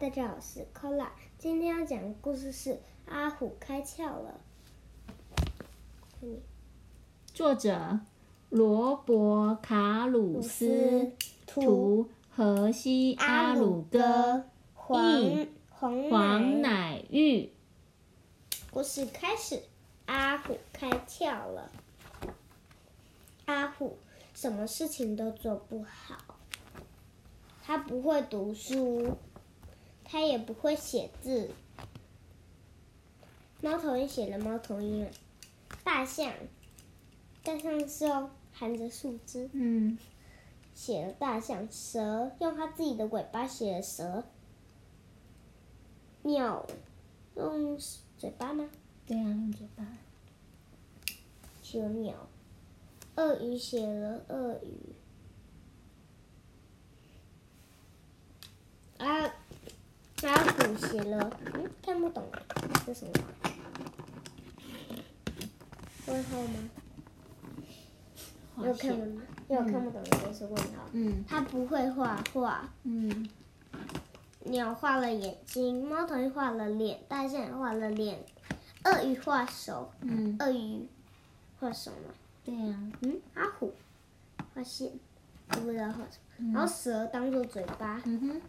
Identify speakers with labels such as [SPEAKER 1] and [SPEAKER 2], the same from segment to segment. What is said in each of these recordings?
[SPEAKER 1] 大家好，我是 Cola。今天要讲的故事是阿虎开窍了。
[SPEAKER 2] 作者罗伯·卡鲁斯，图荷西阿鲁哥，
[SPEAKER 1] 黄
[SPEAKER 2] 黄乃玉。
[SPEAKER 1] 故事开始，阿虎开窍了。阿虎什么事情都做不好，他不会读书。他也不会写字。猫头鹰写了猫头鹰，大象，大象是含着树枝，
[SPEAKER 2] 嗯，
[SPEAKER 1] 写了大象。蛇用它自己的尾巴写了蛇。鸟用嘴巴吗？
[SPEAKER 2] 对啊，用嘴巴
[SPEAKER 1] 写了鸟。鳄鱼写了鳄鱼。啊。阿虎写了，嗯，看不懂，这什么？问号吗？又看不，又看不懂的都是问号。
[SPEAKER 2] 嗯。
[SPEAKER 1] 他不会画画。
[SPEAKER 2] 嗯。
[SPEAKER 1] 鸟画了眼睛，猫头鹰画了脸，大象画了脸，鳄鱼画手。
[SPEAKER 2] 嗯。
[SPEAKER 1] 鳄鱼画手吗？
[SPEAKER 2] 对呀。
[SPEAKER 1] 嗯。阿虎画线，不知道画什么。然后蛇当做嘴巴。
[SPEAKER 2] 嗯哼。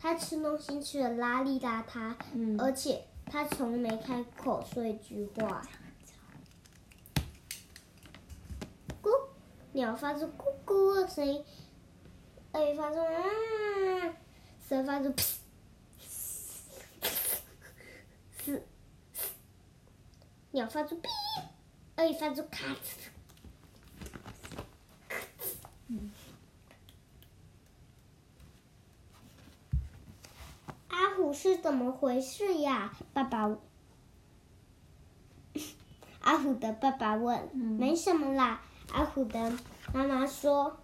[SPEAKER 1] 他吃东西吃的邋里邋遢，而且他从没开口说一句话。咕，鸟发出咕咕的声音，鳄鱼发出啊，蛇发出噗，嘶，鸟发出哔，鳄鱼发出咔哧。是怎么回事呀？爸爸，阿虎的爸爸问。没什么啦，阿虎的妈妈说。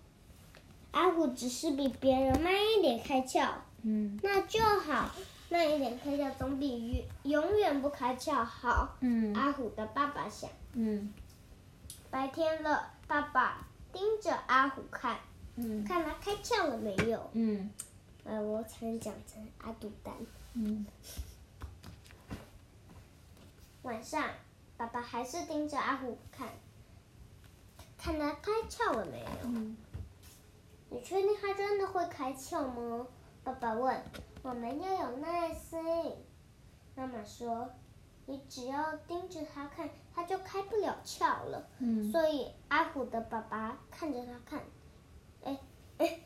[SPEAKER 1] 阿虎只是比别人慢一点开窍。
[SPEAKER 2] 嗯。
[SPEAKER 1] 那就好，慢一点开窍总比永远不开窍好。
[SPEAKER 2] 嗯。
[SPEAKER 1] 阿虎的爸爸想。
[SPEAKER 2] 嗯。
[SPEAKER 1] 白天了，爸爸盯着阿虎看。
[SPEAKER 2] 嗯。
[SPEAKER 1] 看他开窍了没有？
[SPEAKER 2] 嗯。
[SPEAKER 1] 呃，我才能讲成阿杜丹。
[SPEAKER 2] 嗯。
[SPEAKER 1] 晚上，爸爸还是盯着阿虎看，看他开窍了没有。
[SPEAKER 2] 嗯。
[SPEAKER 1] 你确定他真的会开窍吗？爸爸问。我们要有耐心。妈妈说：“你只要盯着他看，他就开不了窍了。”
[SPEAKER 2] 嗯。
[SPEAKER 1] 所以阿虎的爸爸看着他看，哎哎。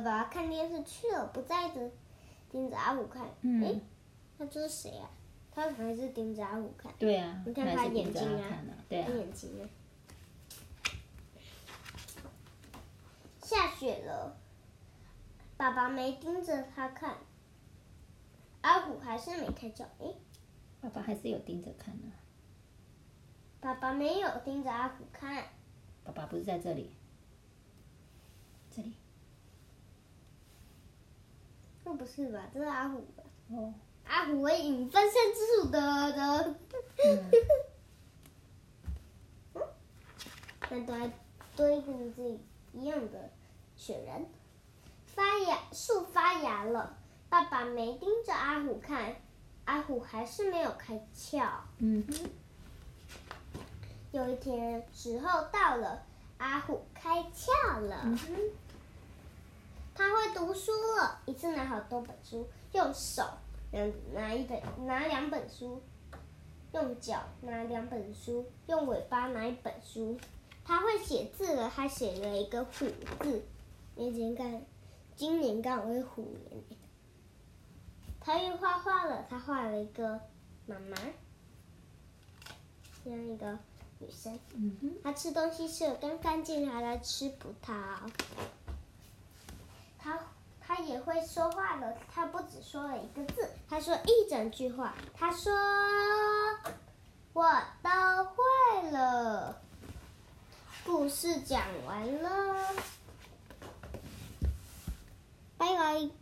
[SPEAKER 1] 爸爸看电视去了，不在这，盯着阿虎看。哎，那这是谁啊？他还是盯着阿虎看。
[SPEAKER 2] 对啊。
[SPEAKER 1] 你看他眼睛啊，
[SPEAKER 2] 对啊。
[SPEAKER 1] 眼睛啊。下雪了，爸爸没盯着他看，阿虎还是没开窍。哎，
[SPEAKER 2] 爸爸还是有盯着看呢。
[SPEAKER 1] 爸爸没有盯着阿虎看。
[SPEAKER 2] 爸爸不是在这里。这里。
[SPEAKER 1] 不是吧？这是阿虎吧？
[SPEAKER 2] 哦，
[SPEAKER 1] 阿虎为引分身之术的的。嗯。那堆堆跟这一样的雪人，发芽树发芽了。爸爸没盯着阿虎看，阿虎还是没有开窍。
[SPEAKER 2] 嗯哼。
[SPEAKER 1] 有一天，时候到了，阿虎开窍了。
[SPEAKER 2] 嗯哼。
[SPEAKER 1] 他会读书了，一次拿好多本书，用手拿拿一本，拿两本书，用脚拿两本书，用尾巴拿一本书。他会写字了，他写了一个虎字。年年干，今年刚好是虎年。他又画画了，他画了一个妈妈，这样一个女生。
[SPEAKER 2] 嗯哼。
[SPEAKER 1] 他吃东西吃的干干净净，还在吃葡萄。说话了，他不只说了一个字，他说一整句话。他说：“我都会了。”故事讲完了，拜拜。